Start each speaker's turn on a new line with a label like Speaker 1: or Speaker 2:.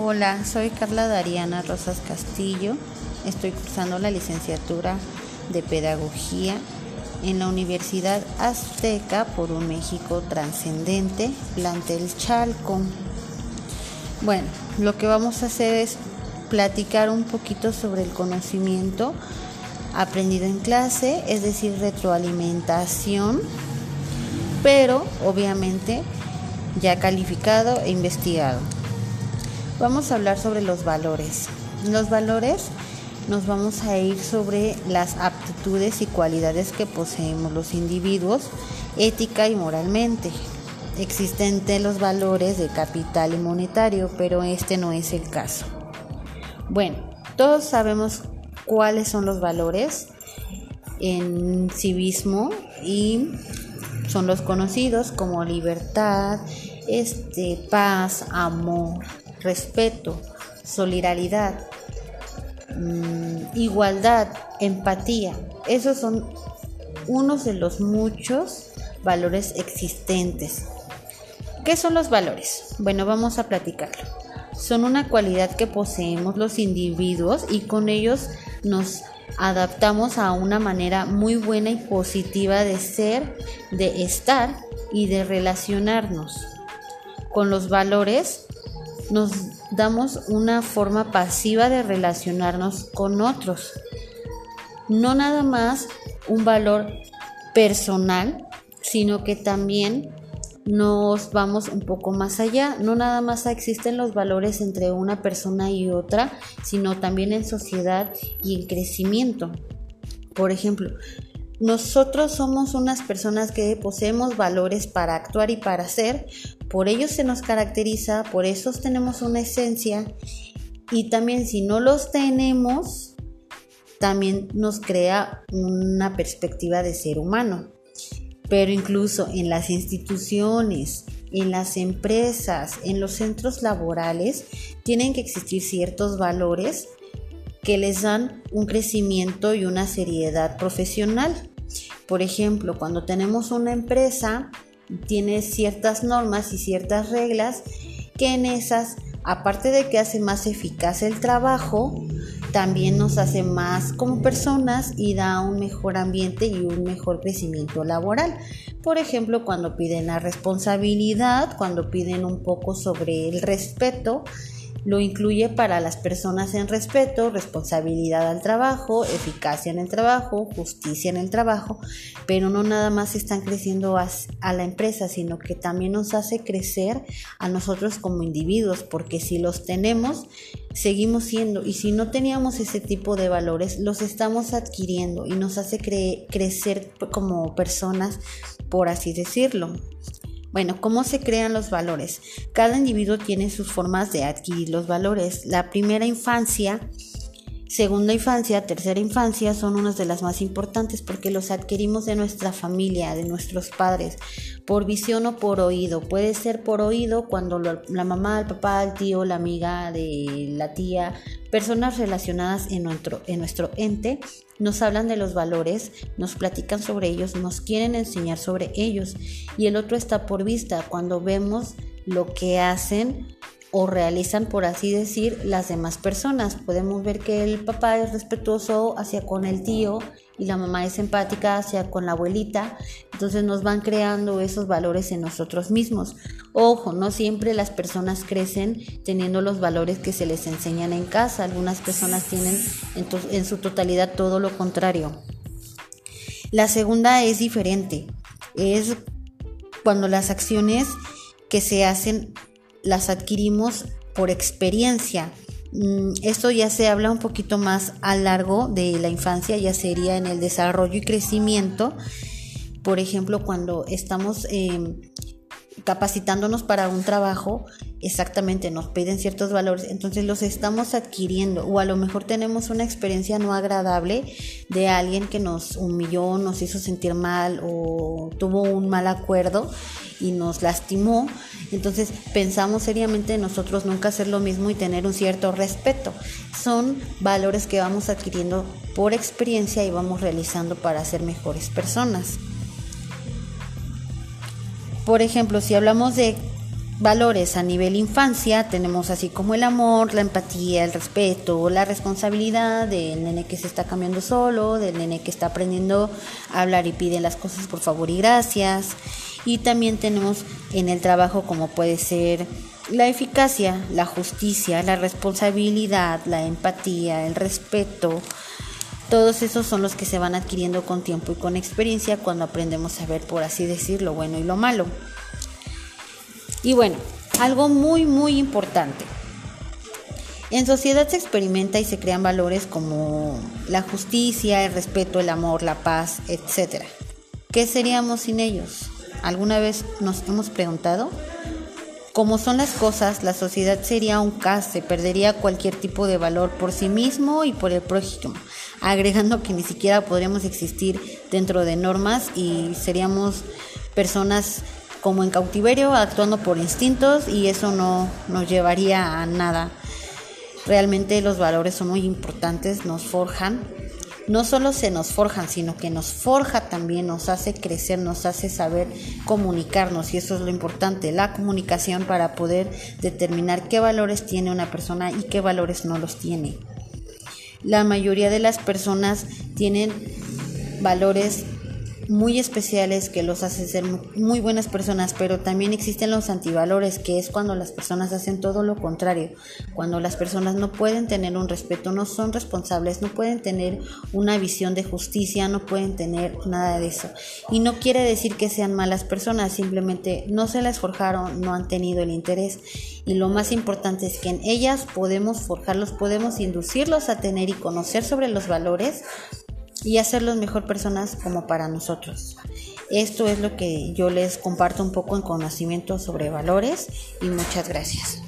Speaker 1: Hola, soy Carla Dariana Rosas Castillo. Estoy cursando la licenciatura de Pedagogía en la Universidad Azteca por un México trascendente, plantel Chalco. Bueno, lo que vamos a hacer es platicar un poquito sobre el conocimiento aprendido en clase, es decir, retroalimentación, pero obviamente ya calificado e investigado. Vamos a hablar sobre los valores. Los valores nos vamos a ir sobre las aptitudes y cualidades que poseemos los individuos ética y moralmente. Existen los valores de capital y monetario, pero este no es el caso. Bueno, todos sabemos cuáles son los valores en civismo y son los conocidos como libertad, este, paz, amor, respeto, solidaridad, mm, igualdad, empatía. Esos son unos de los muchos valores existentes. ¿Qué son los valores? Bueno, vamos a platicarlo. Son una cualidad que poseemos los individuos y con ellos nos adaptamos a una manera muy buena y positiva de ser, de estar y de relacionarnos. Con los valores nos damos una forma pasiva de relacionarnos con otros. No nada más un valor personal, sino que también nos vamos un poco más allá. No nada más existen los valores entre una persona y otra, sino también en sociedad y en crecimiento. Por ejemplo, nosotros somos unas personas que poseemos valores para actuar y para ser, por ellos se nos caracteriza, por eso tenemos una esencia y también si no los tenemos, también nos crea una perspectiva de ser humano. Pero incluso en las instituciones, en las empresas, en los centros laborales, tienen que existir ciertos valores que les dan un crecimiento y una seriedad profesional. Por ejemplo, cuando tenemos una empresa, tiene ciertas normas y ciertas reglas que en esas, aparte de que hace más eficaz el trabajo, también nos hace más como personas y da un mejor ambiente y un mejor crecimiento laboral. Por ejemplo, cuando piden la responsabilidad, cuando piden un poco sobre el respeto, lo incluye para las personas en respeto, responsabilidad al trabajo, eficacia en el trabajo, justicia en el trabajo, pero no nada más están creciendo a, la empresa, sino que también nos hace crecer a nosotros como individuos, porque si los tenemos, seguimos siendo, y si no teníamos ese tipo de valores, los estamos adquiriendo y nos hace crecer como personas, por así decirlo. Bueno, ¿cómo se crean los valores? Cada individuo tiene sus formas de adquirir los valores. La primera infancia, segunda infancia, tercera infancia son unas de las más importantes porque los adquirimos de nuestra familia, de nuestros padres, por visión o por oído. Puede ser por oído cuando la mamá, el papá, el tío, la amiga de la tía, personas relacionadas en nuestro, en nuestro ente nos hablan de los valores, nos platican sobre ellos, nos quieren enseñar sobre ellos y el otro está por vista cuando vemos lo que hacen o realizan, por así decir, las demás personas. Podemos ver que el papá es respetuoso hacia con el tío y la mamá es empática hacia con la abuelita, entonces nos van creando esos valores en nosotros mismos. Ojo, no siempre las personas crecen teniendo los valores que se les enseñan en casa, algunas personas tienen en, en su totalidad todo lo contrario. La segunda es diferente, es cuando las acciones que se hacen las adquirimos por experiencia. Mm, esto ya se habla un poquito más a largo de la infancia, ya sería en el desarrollo y crecimiento. Por ejemplo, cuando estamos em, capacitándonos para un trabajo, exactamente nos piden ciertos valores, entonces los estamos adquiriendo o a lo mejor tenemos una experiencia no agradable de alguien que nos humilló, nos hizo sentir mal o tuvo un mal acuerdo y nos lastimó, entonces pensamos seriamente en nosotros nunca hacer lo mismo y tener un cierto respeto. Son valores que vamos adquiriendo por experiencia y vamos realizando para ser mejores personas. Por ejemplo, si hablamos de valores a nivel infancia tenemos así como el amor, la empatía, el respeto, la responsabilidad del nene que se está cambiando solo, del nene que está aprendiendo a hablar y pide las cosas por favor y gracias. Y también tenemos en el trabajo como puede ser la eficacia, la justicia, la responsabilidad, la empatía, el respeto. Todos esos son los que se van adquiriendo con tiempo y con experiencia cuando aprendemos a ver, por así decir, lo bueno y lo malo. Y bueno, algo muy, muy importante. En sociedad se experimenta y se crean valores como la justicia, el respeto, el amor, la paz, etc. ¿Qué seríamos sin ellos? ¿Alguna vez nos hemos preguntado? Como son las cosas, la sociedad sería un caos, se perdería cualquier tipo de valor por sí mismo y por el prójimo, agregando que ni siquiera podríamos existir dentro de normas y seríamos personas como en cautiverio, actuando por instintos y eso no nos llevaría a nada. Realmente los valores son muy importantes, nos forjan. No solo se nos forjan, sino que nos forja también, nos hace crecer, nos hace saber comunicarnos y eso es lo importante, la comunicación para poder determinar qué valores tiene una persona y qué valores no los tiene. La mayoría de las personas tienen valores muy especiales que los hacen ser muy buenas personas, pero también existen los antivalores, que es cuando las personas hacen todo lo contrario, cuando las personas no pueden tener un respeto, no son responsables, no pueden tener una visión de justicia, no pueden tener nada de eso. Y no quiere decir que sean malas personas, simplemente no se las forjaron, no han tenido el interés. Y lo más importante es que en ellas podemos forjarlos, podemos inducirlos a tener y conocer sobre los valores y hacerlos mejor personas como para nosotros. Esto es lo que yo les comparto un poco en conocimiento sobre valores y muchas gracias.